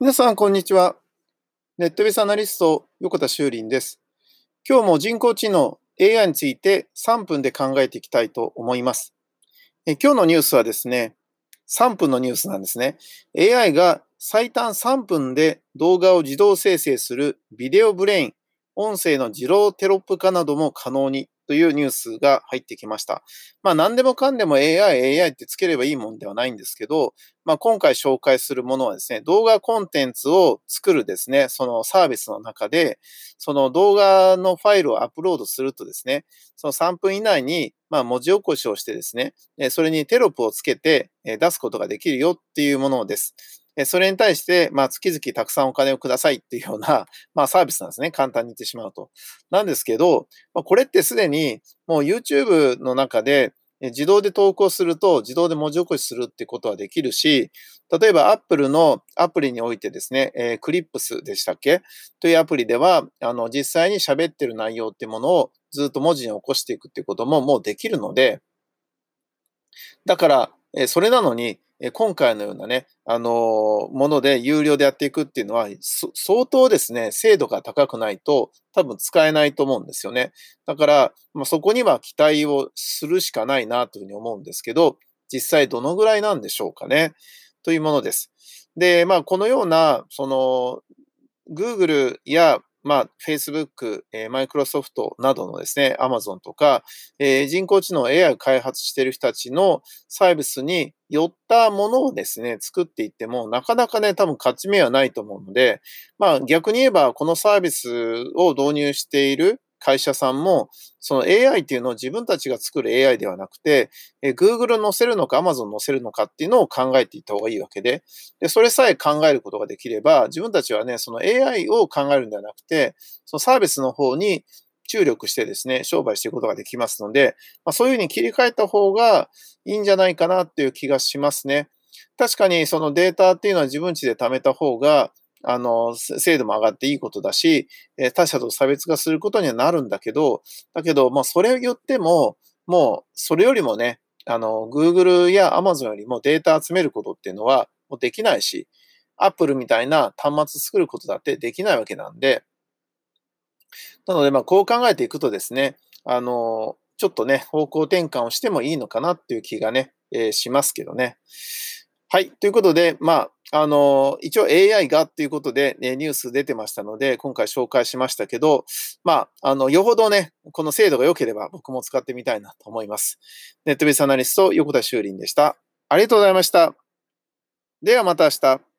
皆さん、こんにちは。ネットベースアナリスト、横田修林です。今日も人工知能 AI について3分で考えていきたいと思います。え今日のニュースはですね、3分のニュースなんですね。AI が最短3分で動画を自動生成するビデオブレイン、音声の自動テロップ化なども可能にというニュースが入ってきました。まあ何でもかんでも AI、AI ってつければいいもんではないんですけど、まあ今回紹介するものはですね、動画コンテンツを作るですね、そのサービスの中で、その動画のファイルをアップロードするとですね、その3分以内にまあ文字起こしをしてですね、それにテロップをつけて出すことができるよっていうものです。それに対して、まあ、月々たくさんお金をくださいっていうような、まあ、サービスなんですね。簡単に言ってしまうと。なんですけど、まあ、これってすでに、もう YouTube の中で、自動で投稿すると自動で文字起こしするってことはできるし、例えば Apple のアプリにおいてですね、えー、クリップスでしたっけ？というアプリでは、あの、実際に喋ってる内容ってものをずっと文字に起こしていくってことももうできるので、だから、えー、それなのに、今回のようなね、あの、もので有料でやっていくっていうのは、相当ですね、精度が高くないと多分使えないと思うんですよね。だから、まあ、そこには期待をするしかないなというふうに思うんですけど、実際どのぐらいなんでしょうかね、というものです。で、まあ、このような、その、Google やまあ、Facebook、えー、Microsoft などのですね、Amazon とか、えー、人工知能 AI を開発している人たちのサービスに寄ったものをですね、作っていっても、なかなかね、多分勝ち目はないと思うので、まあ逆に言えば、このサービスを導入している会社さんも、その AI っていうのを自分たちが作る AI ではなくて、え Google 載せるのか Amazon 載せるのかっていうのを考えていった方がいいわけで、で、それさえ考えることができれば、自分たちはね、その AI を考えるんではなくて、そのサービスの方に注力してですね、商売していくことができますので、まあ、そういうふうに切り替えた方がいいんじゃないかなっていう気がしますね。確かにそのデータっていうのは自分ちで貯めた方が、あの、精度も上がっていいことだし、他者と差別化することにはなるんだけど、だけど、まあ、それを言っても、もう、それよりもね、あの、Google や Amazon よりもデータ集めることっていうのは、もうできないし、Apple みたいな端末作ることだってできないわけなんで、なので、まあ、こう考えていくとですね、あの、ちょっとね、方向転換をしてもいいのかなっていう気がね、えー、しますけどね。はい。ということで、まあ、あの、一応 AI がっていうことで、ね、ニュース出てましたので、今回紹介しましたけど、まあ、あの、よほどね、この精度が良ければ僕も使ってみたいなと思います。ネットベースアナリスト、横田修林でした。ありがとうございました。ではまた明日。